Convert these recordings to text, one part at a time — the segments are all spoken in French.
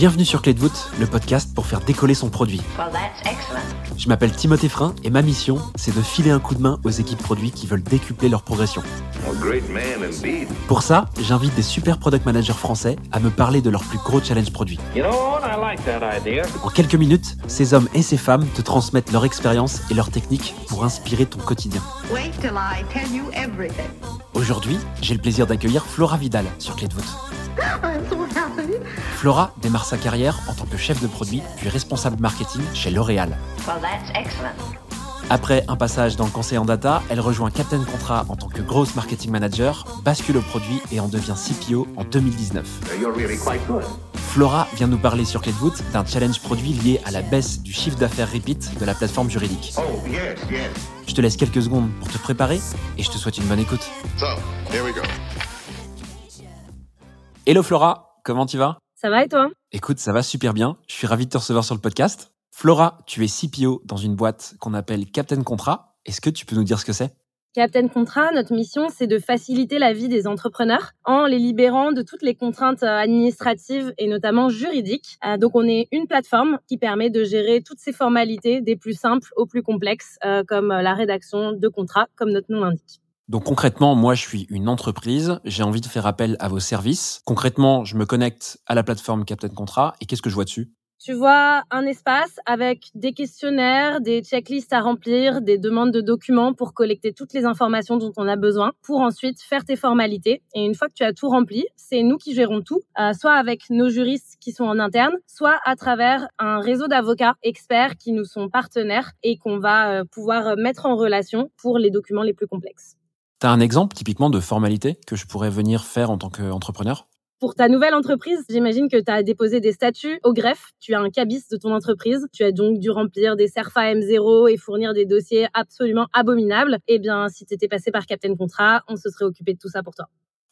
Bienvenue sur Clé de voûte, le podcast pour faire décoller son produit. Je m'appelle Timothée Frein et ma mission, c'est de filer un coup de main aux équipes produits qui veulent décupler leur progression. Pour ça, j'invite des super product managers français à me parler de leurs plus gros challenges produits. En quelques minutes, ces hommes et ces femmes te transmettent leur expérience et leurs techniques pour inspirer ton quotidien. Aujourd'hui, j'ai le plaisir d'accueillir Flora Vidal sur Clé de voûte. Flora démarre sa carrière en tant que chef de produit puis responsable marketing chez L'Oréal. Après un passage dans le conseil en data, elle rejoint Captain Contrat en tant que grosse marketing manager, bascule au produit et en devient CPO en 2019. Flora vient nous parler sur Clé de voûte d'un challenge produit lié à la baisse du chiffre d'affaires repeat de la plateforme juridique. Je te laisse quelques secondes pour te préparer et je te souhaite une bonne écoute. Hello Flora, comment tu vas? Ça va et toi? Écoute, ça va super bien. Je suis ravi de te recevoir sur le podcast. Flora, tu es CPO dans une boîte qu'on appelle Captain Contrat. Est-ce que tu peux nous dire ce que c'est? Captain Contrat, notre mission, c'est de faciliter la vie des entrepreneurs en les libérant de toutes les contraintes administratives et notamment juridiques. Euh, donc, on est une plateforme qui permet de gérer toutes ces formalités des plus simples aux plus complexes, euh, comme la rédaction de contrats, comme notre nom l'indique. Donc concrètement, moi je suis une entreprise, j'ai envie de faire appel à vos services. Concrètement, je me connecte à la plateforme Captain Contrat et qu'est-ce que je vois dessus? Tu vois un espace avec des questionnaires, des checklists à remplir, des demandes de documents pour collecter toutes les informations dont on a besoin pour ensuite faire tes formalités. Et une fois que tu as tout rempli, c'est nous qui gérons tout, euh, soit avec nos juristes qui sont en interne, soit à travers un réseau d'avocats experts qui nous sont partenaires et qu'on va euh, pouvoir mettre en relation pour les documents les plus complexes. Tu as un exemple typiquement de formalité que je pourrais venir faire en tant qu'entrepreneur? Pour ta nouvelle entreprise, j'imagine que tu as déposé des statuts au greffe, tu as un cabis de ton entreprise, tu as donc dû remplir des CERFA M0 et fournir des dossiers absolument abominables. Eh bien, si tu étais passé par Captain Contrat, on se serait occupé de tout ça pour toi.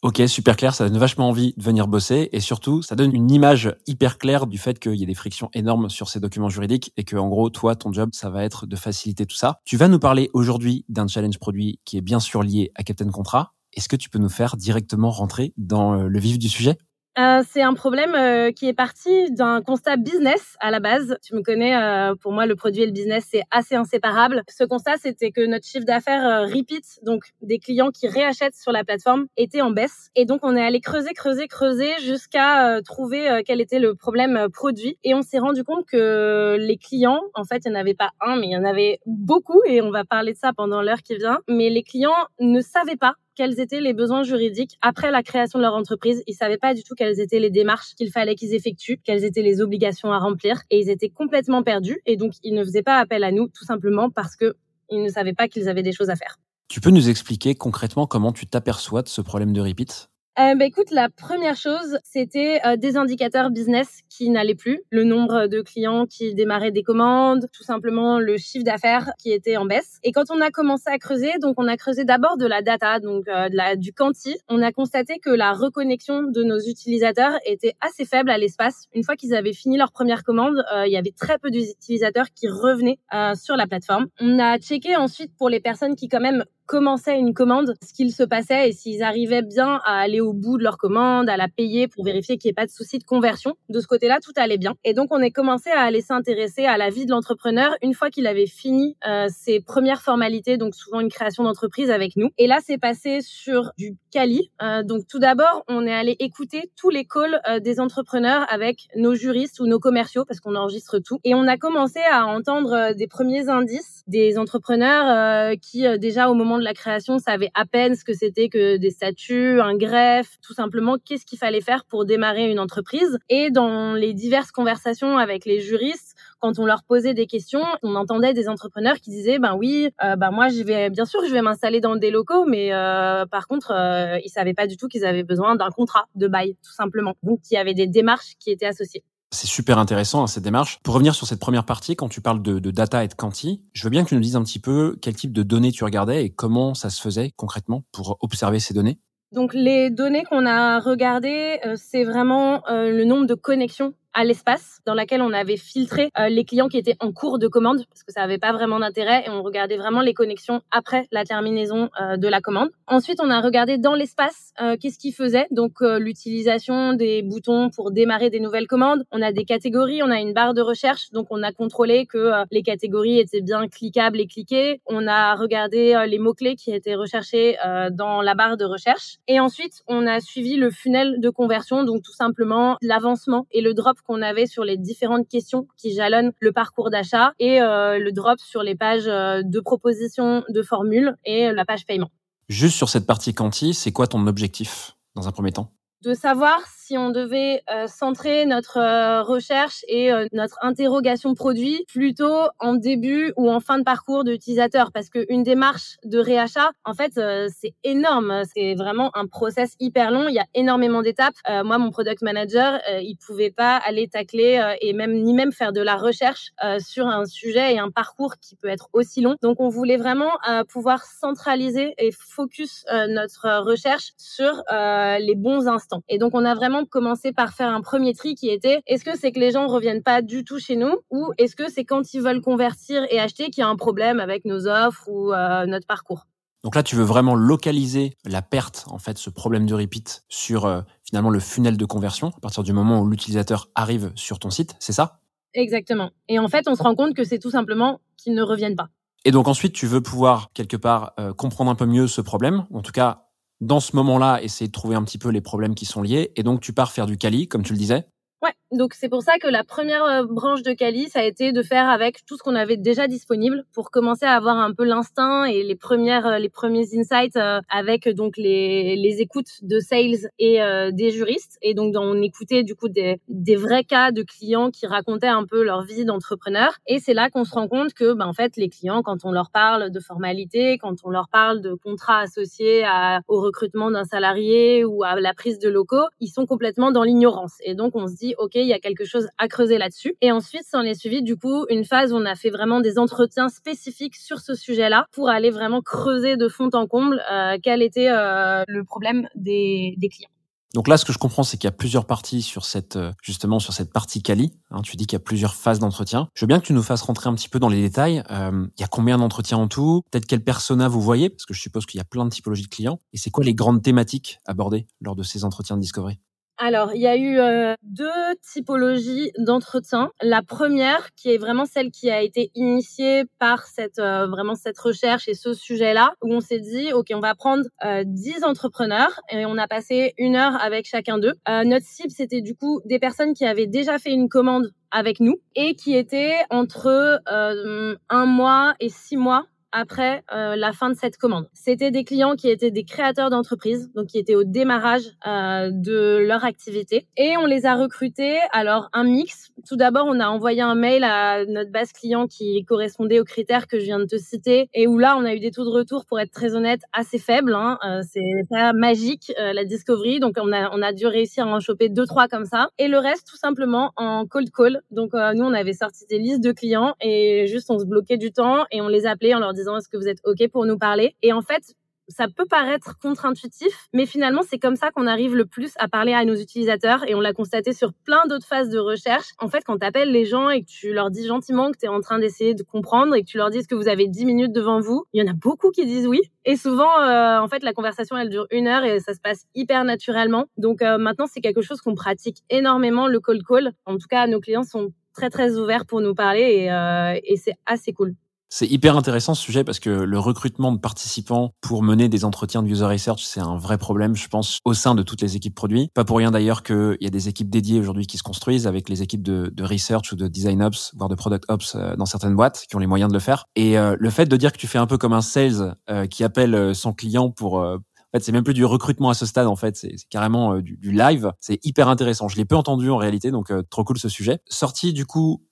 Ok, super clair, ça donne vachement envie de venir bosser et surtout, ça donne une image hyper claire du fait qu'il y a des frictions énormes sur ces documents juridiques et que, en gros, toi, ton job, ça va être de faciliter tout ça. Tu vas nous parler aujourd'hui d'un challenge produit qui est bien sûr lié à Captain Contrat. Est-ce que tu peux nous faire directement rentrer dans euh, le vif du sujet? Euh, c'est un problème euh, qui est parti d'un constat business à la base. Tu me connais, euh, pour moi, le produit et le business, c'est assez inséparable. Ce constat, c'était que notre chiffre d'affaires repeat, donc des clients qui réachètent sur la plateforme, était en baisse. Et donc, on est allé creuser, creuser, creuser jusqu'à trouver quel était le problème produit. Et on s'est rendu compte que les clients, en fait, il n'y en avait pas un, mais il y en avait beaucoup. Et on va parler de ça pendant l'heure qui vient. Mais les clients ne savaient pas quels étaient les besoins juridiques après la création de leur entreprise. Ils savaient pas du tout quelles étaient les démarches qu'il fallait qu'ils effectuent, quelles étaient les obligations à remplir, et ils étaient complètement perdus. Et donc, ils ne faisaient pas appel à nous, tout simplement parce que ils ne savaient pas qu'ils avaient des choses à faire. Tu peux nous expliquer concrètement comment tu t'aperçois de ce problème de repeat? Euh, bah, écoute, la première chose, c'était euh, des indicateurs business qui n'allaient plus, le nombre de clients qui démarraient des commandes, tout simplement le chiffre d'affaires qui était en baisse. Et quand on a commencé à creuser, donc on a creusé d'abord de la data, donc euh, de la, du quanti, on a constaté que la reconnexion de nos utilisateurs était assez faible à l'espace. Une fois qu'ils avaient fini leur première commande, euh, il y avait très peu d'utilisateurs qui revenaient sur la plateforme. On a checké ensuite pour les personnes qui quand même commençaient une commande, ce qu'il se passait et s'ils arrivaient bien à aller au bout de leur commande, à la payer pour vérifier qu'il n'y ait pas de souci de conversion. De ce côté-là, tout allait bien. Et donc, on est commencé à aller s'intéresser à la vie de l'entrepreneur une fois qu'il avait fini euh, ses premières formalités, donc souvent une création d'entreprise avec nous. Et là, c'est passé sur du Cali. Euh, donc, tout d'abord, on est allé écouter tous les calls euh, des entrepreneurs avec nos juristes ou nos commerciaux parce qu'on enregistre tout. Et on a commencé à entendre des premiers indices des entrepreneurs qui, déjà au moment de la création savaient à peine ce que c'était que des statuts, un greffe, tout simplement qu'est-ce qu'il fallait faire pour démarrer une entreprise. Et dans les diverses conversations avec les juristes, quand on leur posait des questions, on entendait des entrepreneurs qui disaient ben oui, euh, ben moi je vais bien sûr je vais m'installer dans des locaux, mais euh, par contre euh, ils savaient pas du tout qu'ils avaient besoin d'un contrat de bail tout simplement. Donc il y avait des démarches qui étaient associées. C'est super intéressant cette démarche. Pour revenir sur cette première partie, quand tu parles de, de, data et de quanti, je veux bien que tu nous dises un petit peu quel type de données tu regardais et comment ça se faisait concrètement pour observer ces données. Donc les données qu'on a regardées, euh, c'est vraiment euh, le nombre de connexions à l'espace dans laquelle on avait filtré euh, les clients qui étaient en cours de commande parce que ça n'avait pas vraiment d'intérêt et on regardait vraiment les connexions après la terminaison euh, de la commande. Ensuite, on a regardé dans l'espace euh, qu'est-ce qu'ils faisaient, donc l'utilisation des boutons pour démarrer des nouvelles commandes. On a des catégories, on a une barre de recherche, donc on a contrôlé que les catégories étaient bien cliquables et cliquées. On a regardé les mots-clés qui étaient recherchés dans la barre de recherche. Et ensuite, on a suivi le funnel de conversion, donc tout simplement l'avancement et le drop qu'on avait sur les différentes questions qui jalonnent le parcours d'achat et euh, le drop sur les pages euh, de proposition de formules et la page paiement. Juste sur cette partie quanti, c'est quoi ton objectif dans un premier temps? De savoir si on devait euh, centrer notre euh, recherche et euh, notre interrogation produit plutôt en début ou en fin de parcours de l'utilisateur parce qu'une démarche de réachat, en fait, c'est énorme. C'est vraiment un process hyper long. Il y a énormément d'étapes. moi, mon product manager, il pouvait pas aller tacler et même ni même faire de la recherche sur un sujet et un parcours qui peut être aussi long. Donc, on voulait vraiment pouvoir centraliser et focus notre recherche sur les bons instants. Et donc, on a vraiment commencer par faire un premier tri qui était est-ce que c'est que les gens reviennent pas du tout chez nous ou est-ce que c'est quand ils veulent convertir et acheter qu'il y a un problème avec nos offres ou euh, notre parcours? Donc là, tu veux vraiment localiser la perte, en fait, ce problème de repeat sur euh, finalement le funnel de conversion à partir du moment où l'utilisateur arrive sur ton site, c'est ça? Exactement. Et en fait, on se rend compte que c'est tout simplement qu'ils ne reviennent pas. Et donc ensuite, tu veux pouvoir quelque part euh, comprendre un peu mieux ce problème, en tout cas dans ce moment-là, essayer de trouver un petit peu les problèmes qui sont liés. Et donc, tu pars faire du Kali, comme tu le disais. Ouais, donc c'est pour ça que la première euh, branche de Cali, ça a été de faire avec tout ce qu'on avait déjà disponible pour commencer à avoir un peu l'instinct et les premières, euh, les premiers insights euh, avec donc les, les écoutes de sales et des juristes. Et donc on écoutait du coup des, des vrais cas de clients qui racontaient un peu leur vie d'entrepreneur. Et c'est là qu'on se rend compte que, ben, en fait, les clients, quand on leur parle de formalités, quand on leur parle de contrats associés à, au recrutement d'un salarié ou à la prise de locaux, ils sont complètement dans l'ignorance. Et donc on se dit OK, il y a quelque chose à creuser là-dessus. Et ensuite, ça en est suivi du coup une phase où on a fait vraiment des entretiens spécifiques sur ce sujet-là pour aller vraiment creuser de fond en comble euh, quel était euh, le problème des, clients. Donc là, ce que je comprends, c'est qu'il y a plusieurs parties sur cette, euh, justement, sur cette partie Cali. Hein, tu dis qu'il y a plusieurs phases d'entretien. Je veux bien que tu nous fasses rentrer un petit peu dans les détails. il y a combien d'entretiens en tout? Peut-être quel persona vous voyez? Parce que je suppose qu'il y a plein de typologies de clients. Et c'est quoi les grandes thématiques abordées lors de ces entretiens de discovery? Alors, il y a eu euh, deux typologies d'entretien. La première, qui est vraiment celle qui a été initiée par cette euh, vraiment cette recherche et ce sujet-là, où on s'est dit, ok, on va prendre euh, 10 entrepreneurs et on a passé une heure avec chacun d'eux. Euh, notre cible, c'était du coup des personnes qui avaient déjà fait une commande avec nous et qui étaient entre un mois et six mois après euh, la fin de cette commande. C'était des clients qui étaient des créateurs d'entreprises, donc qui étaient au démarrage euh, de leur activité. Et on les a recrutés, alors un mix. Tout d'abord, on a envoyé un mail à notre base client qui correspondait aux critères que je viens de te citer, et où là, on a eu des taux de retour, pour être très honnête, assez faibles. Hein. Euh, c'est pas magique, euh, la discovery, donc on a, on a dû réussir à en choper deux, trois comme ça. Et le reste, tout simplement, en cold call. Donc euh, nous, on avait sorti des listes de clients, et juste, on se bloquait du temps, et on les appelait en leur disant est-ce que vous êtes OK pour nous parler? Et en fait, ça peut paraître contre-intuitif, mais finalement, c'est comme ça qu'on arrive le plus à parler à nos utilisateurs et on l'a constaté sur plein d'autres phases de recherche. En fait, quand tu appelles les gens et que tu leur dis gentiment que tu es en train d'essayer de comprendre et que tu leur dis que vous avez 10 minutes devant vous, il y en a beaucoup qui disent oui. Et souvent, euh, en fait, la conversation, elle dure une heure et ça se passe hyper naturellement. Donc euh, maintenant, c'est quelque chose qu'on pratique énormément, le cold call. En tout cas, nos clients sont très, très ouverts pour nous parler et, euh, et c'est assez cool. C'est hyper intéressant ce sujet parce que le recrutement de participants pour mener des entretiens de user research, c'est un vrai problème, je pense, au sein de toutes les équipes produits. Pas pour rien d'ailleurs qu'il y a des équipes dédiées aujourd'hui qui se construisent avec les équipes de, de, research ou de design ops, voire de product ops euh, dans certaines boîtes qui ont les moyens de le faire. Et euh, le fait de dire que tu fais un peu comme un sales euh, qui appelle son client pour en fait, c'est même plus du recrutement à ce stade, en fait. C'est carrément du, du, live. C'est hyper intéressant. Je l'ai peu entendu en réalité, donc trop cool ce sujet. Sorti, du coup,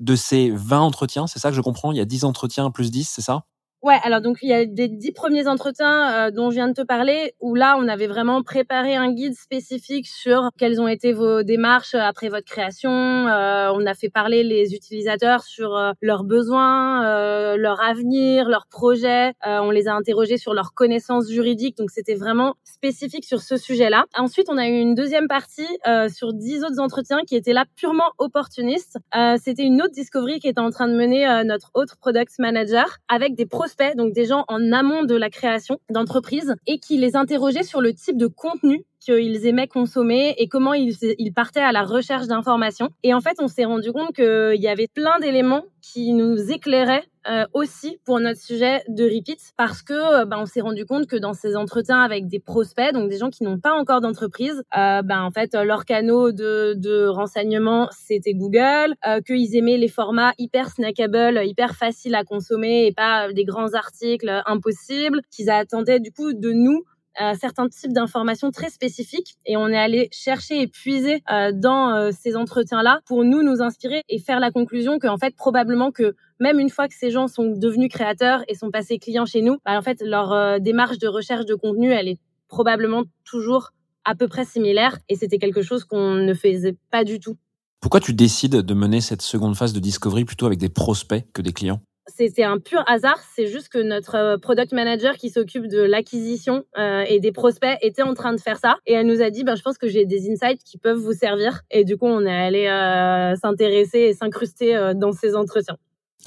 de ces 20 entretiens, c'est ça que je comprends? Il y a 10 entretiens plus 10, c'est ça? Ouais, alors donc il y a des dix premiers entretiens euh, dont je viens de te parler, où là on avait vraiment préparé un guide spécifique sur quelles ont été vos démarches après votre création. Euh, on a fait parler les utilisateurs sur euh, leurs besoins, leur avenir, leurs projets. on les a interrogés sur leurs connaissances juridiques, donc c'était vraiment spécifique sur ce sujet-là. Ensuite, on a eu une deuxième partie sur dix autres entretiens qui étaient là purement opportunistes. c'était une autre discovery qui était en train de mener notre autre product manager avec des donc des gens en amont de la création d'entreprise, et qui les interrogeaient sur le type de contenu qu'ils aimaient consommer et comment ils, ils partaient à la recherche d'informations. Et en fait, on s'est rendu compte qu'il y avait plein d'éléments qui nous éclairaient euh, aussi pour notre sujet de repeat parce que ben, on s'est rendu compte que dans ces entretiens avec des prospects, donc des gens qui n'ont pas encore d'entreprise, euh, ben, en fait leur canaux de, de renseignement c'était Google, euh, qu'ils aimaient les formats hyper snackable, hyper faciles à consommer et pas des grands articles impossibles, qu'ils attendaient du coup de nous euh, certains types d'informations très spécifiques et on est allé chercher et puiser euh, dans euh, ces entretiens-là pour nous nous inspirer et faire la conclusion qu'en fait probablement que même une fois que ces gens sont devenus créateurs et sont passés clients chez nous, bah, en fait leur démarche de recherche de contenu elle est probablement toujours à peu près similaire et c'était quelque chose qu'on ne faisait pas du tout. Pourquoi tu décides de mener cette seconde phase de discovery plutôt avec des prospects que des clients? C'est un pur hasard. C'est juste que notre euh, product manager qui s'occupe de l'acquisition euh, et des prospects était en train de faire ça. Et elle nous a dit, ben, je pense que j'ai des insights qui peuvent vous servir. Et du coup, on est allé euh, s'intéresser et s'incruster dans ces entretiens.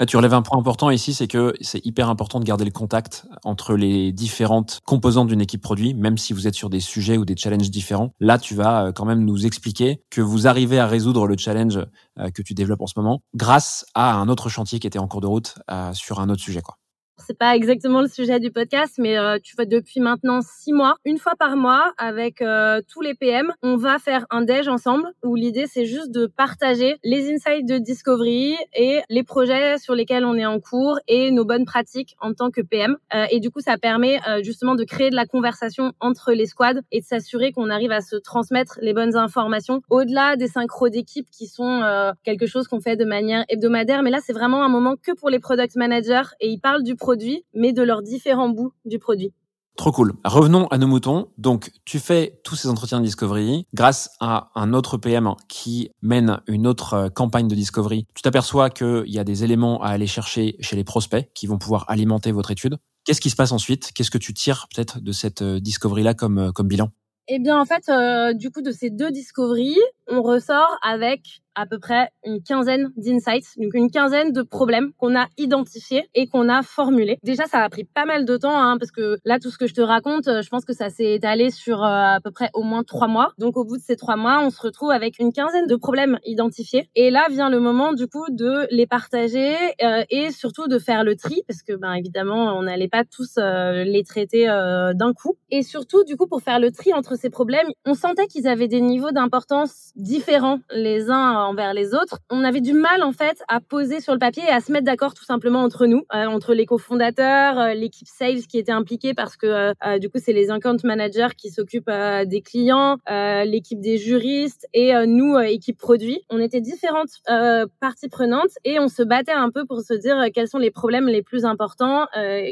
Ah, tu relèves un point important ici, c'est que c'est hyper important de garder le contact entre les différentes composantes d'une équipe produit, même si vous êtes sur des sujets ou des challenges différents. Là, tu vas euh, quand même nous expliquer que vous arrivez à résoudre le challenge euh, que tu développes en ce moment grâce à un autre chantier qui était en cours de route euh, sur un autre sujet. Quoi c'est pas exactement le sujet du podcast, mais euh, tu vois depuis maintenant six mois, une fois par mois avec euh, tous les PM, on va faire un déj ensemble où l'idée c'est juste de partager les insights de Discovery et les projets sur lesquels on est en cours et nos bonnes pratiques en tant que PM. Euh, et du coup, ça permet justement de créer de la conversation entre les squads et de s'assurer qu'on arrive à se transmettre les bonnes informations au-delà des synchros d'équipe qui sont quelque chose qu'on fait de manière hebdomadaire. Mais là, c'est vraiment un moment que pour les product managers et ils parlent du produit, mais de leurs différents bouts du produit. Trop cool. Revenons à nos moutons. Donc, tu fais tous ces entretiens de discovery grâce à un autre PM qui mène une autre euh, campagne de discovery. Tu t'aperçois qu'il y a des éléments à aller chercher chez les prospects qui vont pouvoir alimenter votre étude. Qu'est-ce qui se passe ensuite? Qu'est-ce que tu tires peut-être de cette euh, discovery-là comme, euh, comme bilan? Eh bien, en fait, du coup, de ces deux discoveries, on ressort avec à peu près une quinzaine d'insights, donc une quinzaine de problèmes qu'on a identifiés et qu'on a formulés. Déjà, ça a pris pas mal de temps, hein, parce que là, tout ce que je te raconte, je pense que ça s'est étalé sur euh, à peu près au moins trois mois. Donc, au bout de ces trois mois, on se retrouve avec une quinzaine de problèmes identifiés. Et là vient le moment, du coup, de les partager euh, et surtout de faire le tri, parce que, ben, évidemment, on n'allait pas tous euh, les traiter d'un coup. Et surtout, du coup, pour faire le tri entre ces problèmes, on sentait qu'ils avaient des niveaux d'importance différents les uns envers les autres. On avait du mal en fait à poser sur le papier et à se mettre d'accord tout simplement entre nous, euh, entre les cofondateurs, euh, l'équipe sales qui était impliquée parce que euh, du coup c'est les account managers qui s'occupent des clients, l'équipe des juristes et nous équipe produit. On était différentes parties prenantes et on se battait un peu pour se dire quels sont les problèmes les plus importants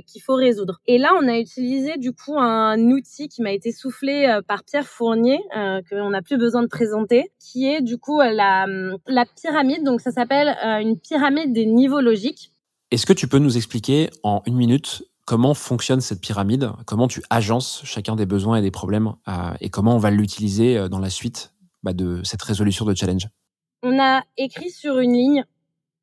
qu'il faut résoudre. Et là on a utilisé du coup un outil qui m'a été soufflé par Pierre Fournier que on n'a plus besoin de présenter, qui est du coup la la pyramide. Donc, ça s'appelle euh, une pyramide des niveaux logiques. Est-ce que tu peux nous expliquer en une minute comment fonctionne cette pyramide? Comment tu agences chacun des besoins et des problèmes euh, et comment on va l'utiliser euh, dans la suite bah, de cette résolution de challenge? On a écrit sur une ligne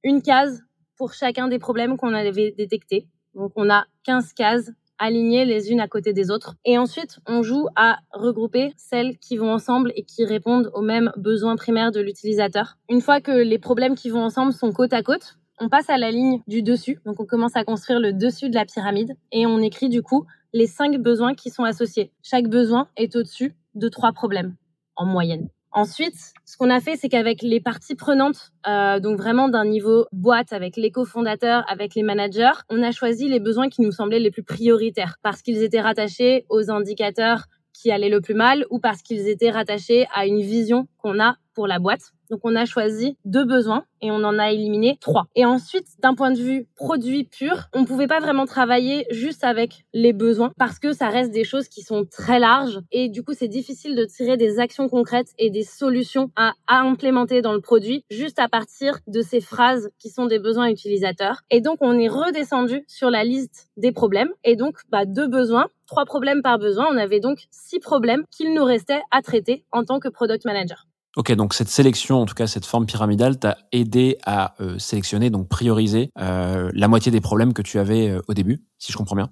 une case pour chacun des problèmes qu'on avait détectés. Donc, on a 15 cases alignées les unes à côté des autres. Et ensuite, on joue à regrouper celles qui vont ensemble et qui répondent aux mêmes besoins primaires de l'utilisateur. Une fois que les problèmes qui vont ensemble sont côte à côte, on passe à la ligne du dessus. Donc on commence à construire le dessus de la pyramide et on écrit du coup les cinq besoins qui sont associés. Chaque besoin est au-dessus de trois problèmes en moyenne. Ensuite, ce qu'on a fait, c'est qu'avec les parties prenantes, euh, donc vraiment d'un niveau boîte, avec les cofondateurs, avec les managers, on a choisi les besoins qui nous semblaient les plus prioritaires parce qu'ils étaient rattachés aux indicateurs qui allaient le plus mal ou parce qu'ils étaient rattachés à une vision qu'on a pour la boîte. Donc on a choisi deux besoins et on en a éliminé trois. Et ensuite, d'un point de vue produit pur, on pouvait pas vraiment travailler juste avec les besoins parce que ça reste des choses qui sont très larges et du coup c'est difficile de tirer des actions concrètes et des solutions à, à implémenter dans le produit juste à partir de ces phrases qui sont des besoins utilisateurs. Et donc on est redescendu sur la liste des problèmes et donc bah, deux besoins trois problèmes par besoin. On avait donc six problèmes qu'il nous restait à traiter en tant que product manager. Ok, donc cette sélection, en tout cas cette forme pyramidale, t'a aidé à euh, sélectionner, donc prioriser euh, la moitié des problèmes que tu avais euh, au début, si je comprends bien.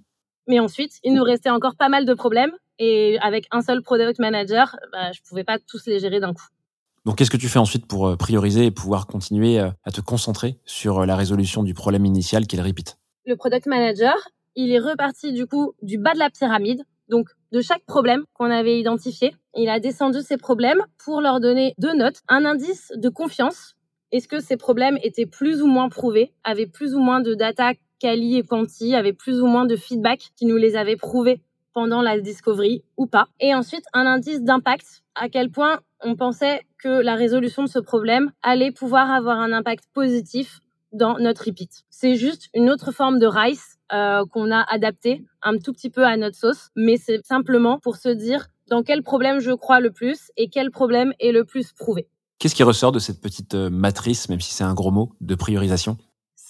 Mais ensuite, il nous restait encore pas mal de problèmes et avec un seul product manager, bah, je pouvais pas tous les gérer d'un coup. Donc, qu'est-ce que tu fais ensuite pour prioriser et pouvoir continuer à te concentrer sur la résolution du problème initial qui est le repeat Le product manager, il est reparti du coup du bas de la pyramide, donc de chaque problème qu'on avait identifié. Il a descendu ces problèmes pour leur donner deux notes, un indice de confiance. Est-ce que ces problèmes étaient plus ou moins prouvés, avaient plus ou moins de data quali et quanti, avaient plus ou moins de feedback qui nous les avait prouvés pendant la discovery ou pas? Et ensuite, un indice d'impact, à quel point on pensait que la résolution de ce problème allait pouvoir avoir un impact positif dans notre repeat. C'est juste une autre forme de RICE euh, qu'on a adapté un tout petit peu à notre sauce, mais c'est simplement pour se dire dans quel problème je crois le plus et quel problème est le plus prouvé. Qu'est-ce qui ressort de cette petite euh, matrice, même si c'est un gros mot, de priorisation?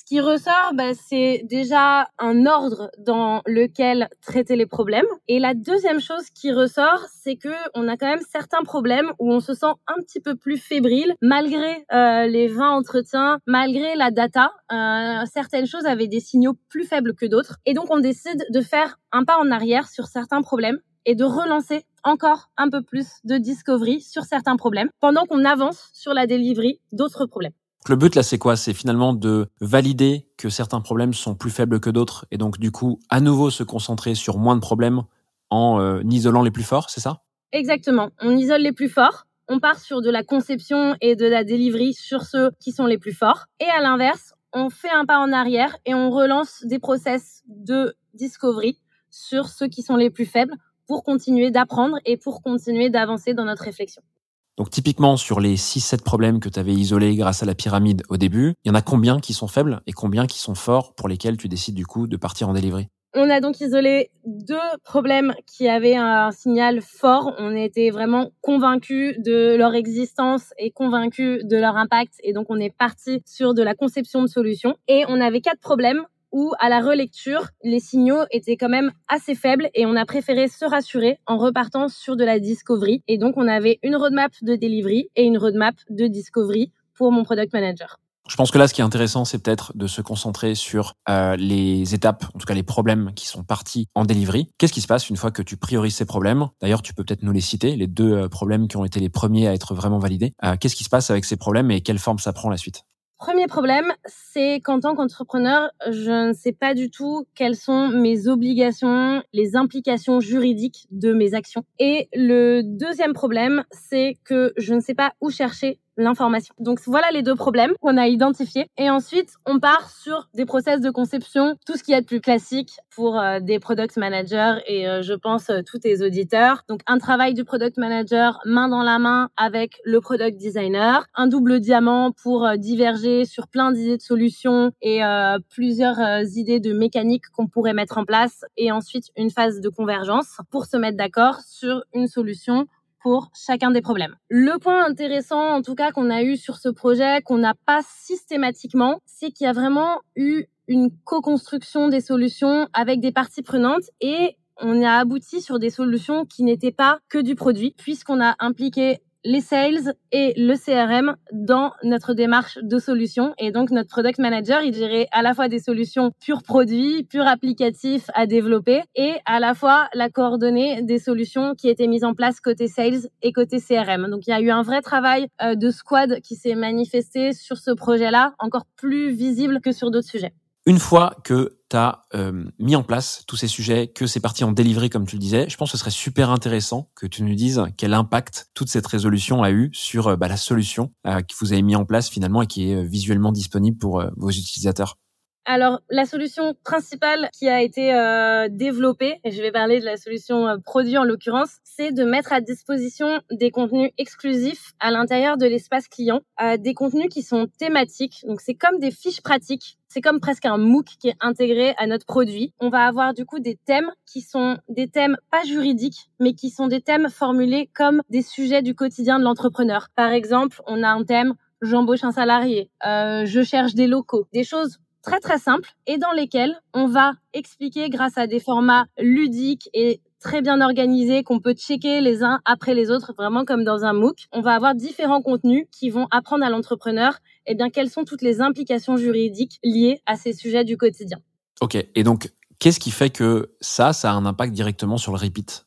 Qui ressort, bah, c'est déjà un ordre dans lequel traiter les problèmes. Et la deuxième chose qui ressort, c'est que on a quand même certains problèmes où on se sent un petit peu plus fébrile, malgré euh, les 20 entretiens, malgré la data. Euh, certaines choses avaient des signaux plus faibles que d'autres. Et donc, on décide de faire un pas en arrière sur certains problèmes et de relancer encore un peu plus de discovery sur certains problèmes pendant qu'on avance sur la delivery d'autres problèmes. Le but là, c'est quoi? C'est finalement de valider que certains problèmes sont plus faibles que d'autres et donc du coup, à nouveau se concentrer sur moins de problèmes en euh, isolant les plus forts, c'est ça? Exactement. On isole les plus forts. On part sur de la conception et de la delivery sur ceux qui sont les plus forts. Et à l'inverse, on fait un pas en arrière et on relance des process de discovery sur ceux qui sont les plus faibles pour continuer d'apprendre et pour continuer d'avancer dans notre réflexion. Donc typiquement sur les 6-7 problèmes que tu avais isolés grâce à la pyramide au début, il y en a combien qui sont faibles et combien qui sont forts pour lesquels tu décides du coup de partir en delivery? On a donc isolé deux problèmes qui avaient un signal fort. On était vraiment convaincus de leur existence et convaincus de leur impact. Et donc, on est parti sur de la conception de solutions. Et on avait quatre problèmes où à la relecture, les signaux étaient quand même assez faibles et on a préféré se rassurer en repartant sur de la discovery. Et donc, on avait une roadmap de delivery et une roadmap de discovery pour mon product manager. Je pense que là, ce qui est intéressant, c'est peut-être de se concentrer sur euh, les étapes, en tout cas les problèmes qui sont partis en delivery. Qu'est-ce qui se passe une fois que tu priorises ces problèmes? D'ailleurs, tu peux peut-être nous les citer, les deux euh, problèmes qui ont été les premiers à être vraiment validés. Euh, Qu'est-ce qui se passe avec ces problèmes et quelle forme ça prend la suite? Premier problème, c'est qu'en tant qu'entrepreneur, je ne sais pas du tout quelles sont mes obligations, les implications juridiques de mes actions. Et le deuxième problème, c'est que je ne sais pas où chercher l'information. Donc voilà les deux problèmes qu'on a identifiés. Et ensuite, on part sur des process de conception, tout ce qui est de plus classique pour euh, des product managers et euh, je pense euh, tous tes auditeurs. Donc un travail du product manager main dans la main avec le product designer, un double diamant pour diverger sur plein d'idées de solutions et plusieurs idées de mécanique qu'on pourrait mettre en place et ensuite une phase de convergence pour se mettre d'accord sur une solution pour chacun des problèmes. Le point intéressant, en tout cas, qu'on a eu sur ce projet, qu'on n'a pas systématiquement, c'est qu'il y a vraiment eu une co-construction des solutions avec des parties prenantes et on a abouti sur des solutions qui n'étaient pas que du produit, puisqu'on a impliqué les sales et le CRM dans notre démarche de solution. Et donc, notre product manager, il gérait à la fois des solutions pur produits, pur applicatifs à développer et à la fois la coordonnée des solutions qui étaient mises en place côté sales et côté CRM. Donc, il y a eu un vrai travail euh, de squad qui s'est manifesté sur ce projet-là, encore plus visible que sur d'autres sujets. Une fois que tu as euh, mis en place tous ces sujets, que c'est parti en délivré comme tu le disais, je pense que ce serait super intéressant que tu nous dises quel impact toute cette résolution a eu sur euh, bah, la solution euh, que vous avez mis en place finalement et qui est visuellement disponible pour vos utilisateurs. Alors, la solution principale qui a été euh, développée, et je vais parler de la solution euh, produit en l'occurrence, c'est de mettre à disposition des contenus exclusifs à l'intérieur de l'espace client, euh, des contenus qui sont thématiques. Donc, c'est comme des fiches pratiques. C'est comme presque un MOOC qui est intégré à notre produit. On va avoir du coup des thèmes qui sont des thèmes pas juridiques, mais qui sont des thèmes formulés comme des sujets du quotidien de l'entrepreneur. Par exemple, on a un thème j'embauche un salarié, euh, je cherche des locaux, des choses très très simples et dans lesquelles on va expliquer grâce à des formats ludiques et très bien organisés qu'on peut checker les uns après les autres, vraiment comme dans un MOOC. On va avoir différents contenus qui vont apprendre à l'entrepreneur eh bien quelles sont toutes les implications juridiques liées à ces sujets du quotidien. Ok, et donc qu'est-ce qui fait que ça, ça a un impact directement sur le repeat?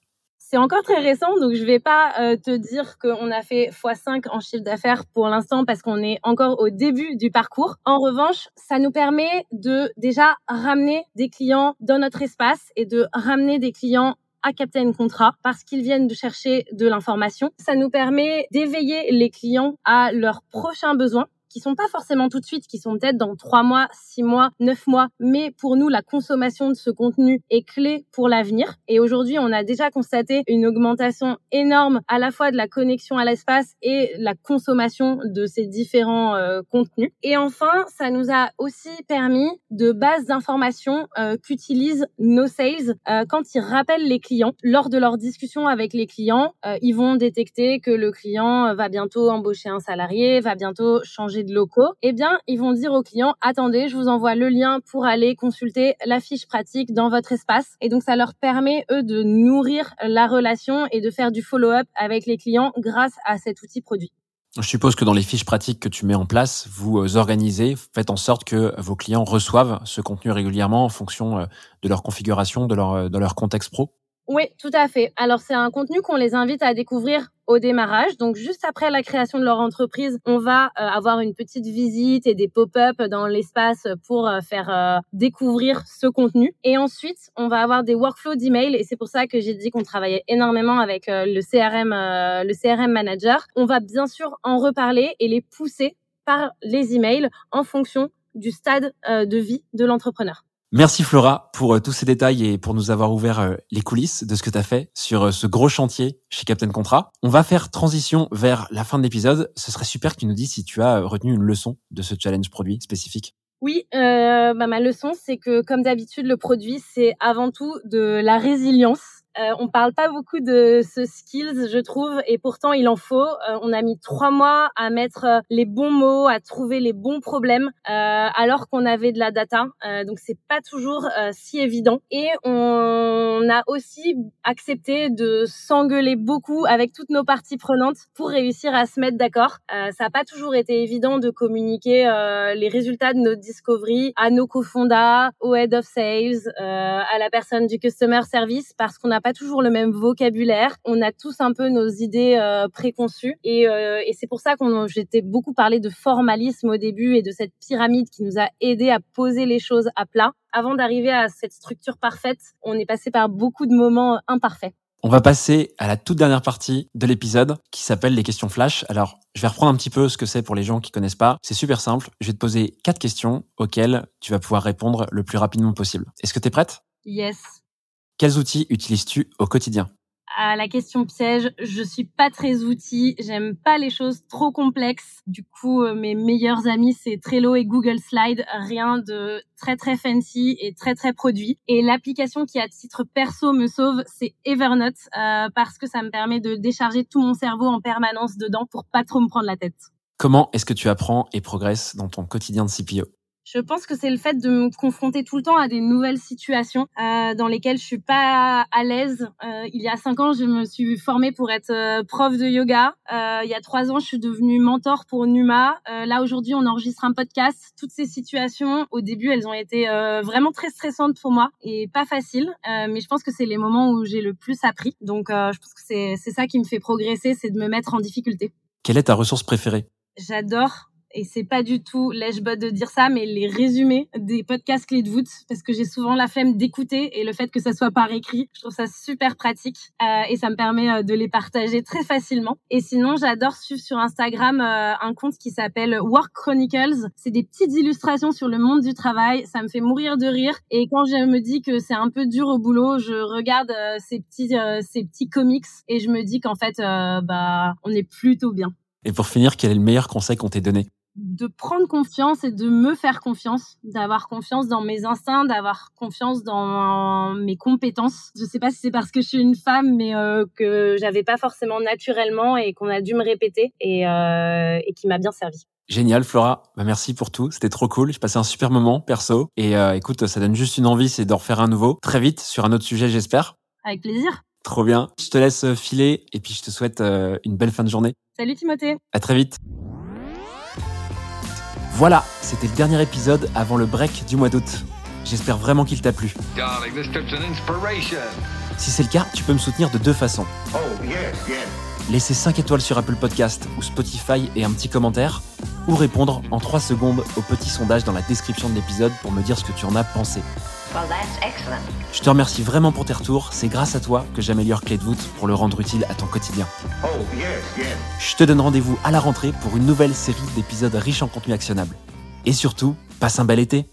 C'est encore très récent, donc je vais pas euh, te dire qu'on a fait x5 en chiffre d'affaires pour l'instant parce qu'on est encore au début du parcours. En revanche, ça nous permet de déjà ramener des clients dans notre espace et de ramener des clients à Captain Contrat parce qu'ils viennent de chercher de l'information. Ça nous permet d'éveiller les clients à leurs prochains besoins qui sont pas forcément tout de suite, qui sont peut-être dans trois mois, six mois, neuf mois. Mais pour nous, la consommation de ce contenu est clé pour l'avenir. Et aujourd'hui, on a déjà constaté une augmentation énorme à la fois de la connexion à l'espace et la consommation de ces différents euh, contenus. Et enfin, ça nous a aussi permis de bases d'informations euh, qu'utilisent nos sales euh, quand ils rappellent les clients lors de leur discussion avec les clients. ils vont détecter que le client va bientôt embaucher un salarié, va bientôt changer de locaux, eh bien, ils vont dire aux clients, attendez, je vous envoie le lien pour aller consulter la fiche pratique dans votre espace. Et donc, ça leur permet, eux, de nourrir la relation et de faire du follow-up avec les clients grâce à cet outil produit. Je suppose que dans les fiches pratiques que tu mets en place, vous euh, organisez, faites en sorte que vos clients reçoivent ce contenu régulièrement en fonction euh, de leur configuration, de leur, euh, de leur contexte pro? Oui, tout à fait. Alors c'est un contenu qu'on les invite à découvrir au démarrage. Donc juste après la création de leur entreprise, on va euh, avoir une petite visite et des pop-up dans l'espace pour euh, faire euh, découvrir ce contenu. Et ensuite, on va avoir des workflows d'email et c'est pour ça que j'ai dit qu'on travaillait énormément avec le CRM, le CRM manager. On va bien sûr en reparler et les pousser par les emails en fonction du stade de vie de l'entrepreneur. Merci Flora pour euh, tous ces détails et pour nous avoir ouvert euh, les coulisses de ce que tu as fait sur euh, ce gros chantier chez Captain Contrat. On va faire transition vers la fin de l'épisode. Ce serait super que tu nous dises si tu as retenu une leçon de ce challenge produit spécifique. Oui, euh, bah, ma leçon, c'est que comme d'habitude, le produit, c'est avant tout de la résilience euh, on parle pas beaucoup de ce skills, je trouve, et pourtant il en faut. Euh, on a mis trois mois à mettre euh, les bons mots, à trouver les bons problèmes, euh, alors qu'on avait de la data. donc c'est pas toujours si évident. Et on a aussi accepté de s'engueuler beaucoup avec toutes nos parties prenantes pour réussir à se mettre d'accord. ça n'a pas toujours été évident de communiquer les résultats de nos discovery à nos cofondateurs, au head of sales, à la personne du customer service, parce qu'on a pas toujours le même vocabulaire. On a tous un peu nos idées euh, préconçues et, euh, et c'est pour ça qu'on j'étais beaucoup parlé de formalisme au début et de cette pyramide qui nous a aidé à poser les choses à plat. Avant d'arriver à cette structure parfaite, on est passé par beaucoup de moments imparfaits. On va passer à la toute dernière partie de l'épisode qui s'appelle les questions flash. Alors, je vais reprendre un petit peu ce que c'est pour les gens qui connaissent pas. C'est super simple. Je vais te poser quatre questions auxquelles tu vas pouvoir répondre le plus rapidement possible. Est-ce que tu es prête? Yes. Quels outils utilises-tu au quotidien? À la question piège, je suis pas très outil, j'aime pas les choses trop complexes. Du coup, euh, mes meilleurs amis c'est Trello et Google Slide, rien de très très fancy et très très produit. Et l'application qui à titre perso me sauve, c'est Evernote euh, parce que ça me permet de décharger tout mon cerveau en permanence dedans pour pas trop me prendre la tête. Comment est-ce que tu apprends et progresses dans ton quotidien de CPO je pense que c'est le fait de me confronter tout le temps à des nouvelles situations euh, dans lesquelles je suis pas à l'aise. Euh, il y a cinq ans, je me suis formée pour être euh, prof de yoga. Euh, il y a trois ans, je suis devenue mentor pour Numa. Euh, là aujourd'hui, on enregistre un podcast. Toutes ces situations, au début, elles ont été vraiment très stressantes pour moi et pas faciles. mais je pense que c'est les moments où j'ai le plus appris. Donc, je pense que c'est c'est ça qui me fait progresser, c'est de me mettre en difficulté. Quelle est ta ressource préférée? J'adore et c'est pas du tout lèche-bot de dire ça, mais les résumés des podcasts clés de voûte, parce que j'ai souvent la flemme d'écouter et le fait que ça soit par écrit, je trouve ça super pratique euh, et ça me permet euh, de les partager très facilement. Et sinon, j'adore suivre sur Instagram euh, un compte qui s'appelle Work Chronicles. C'est des petites illustrations sur le monde du travail. Ça me fait mourir de rire. Et quand je me dis que c'est un peu dur au boulot, je regarde ces petits ces petits comics et je me dis qu'en fait, bah, on est plutôt bien. Et pour finir, quel est le meilleur conseil qu'on t'ait donné? De prendre confiance et de me faire confiance, d'avoir confiance dans mes instincts, d'avoir confiance dans mes compétences. Je sais pas si c'est parce que je suis une femme, mais euh, que j'avais pas forcément naturellement et qu'on a dû me répéter et, euh, et qui m'a bien servi. Génial, Flora. Bah, merci pour tout. C'était trop cool. J'ai passé un super moment, perso. Et euh, écoute, ça donne juste une envie, c'est d'en refaire un nouveau. Très vite, sur un autre sujet, j'espère. Avec plaisir. Trop bien. Je te laisse filer et puis je te souhaite une belle fin de journée. Salut Timothée. À très vite. Voilà, c'était le dernier épisode avant le break du mois d'août. J'espère vraiment qu'il t'a plu. Si c'est le cas, tu peux me soutenir de deux façons. Oh, Laisser 5 étoiles sur Apple Podcast ou Spotify et un petit commentaire, ou répondre en 3 secondes au petit sondage dans la description de l'épisode pour me dire ce que tu en as pensé. Je te remercie vraiment pour tes retours, c'est grâce à toi que j'améliore Clé de voûte pour le rendre utile à ton quotidien. Oh, Je te donne rendez-vous à la rentrée pour une nouvelle série d'épisodes riches en contenu actionnable. Et surtout, passe un bel été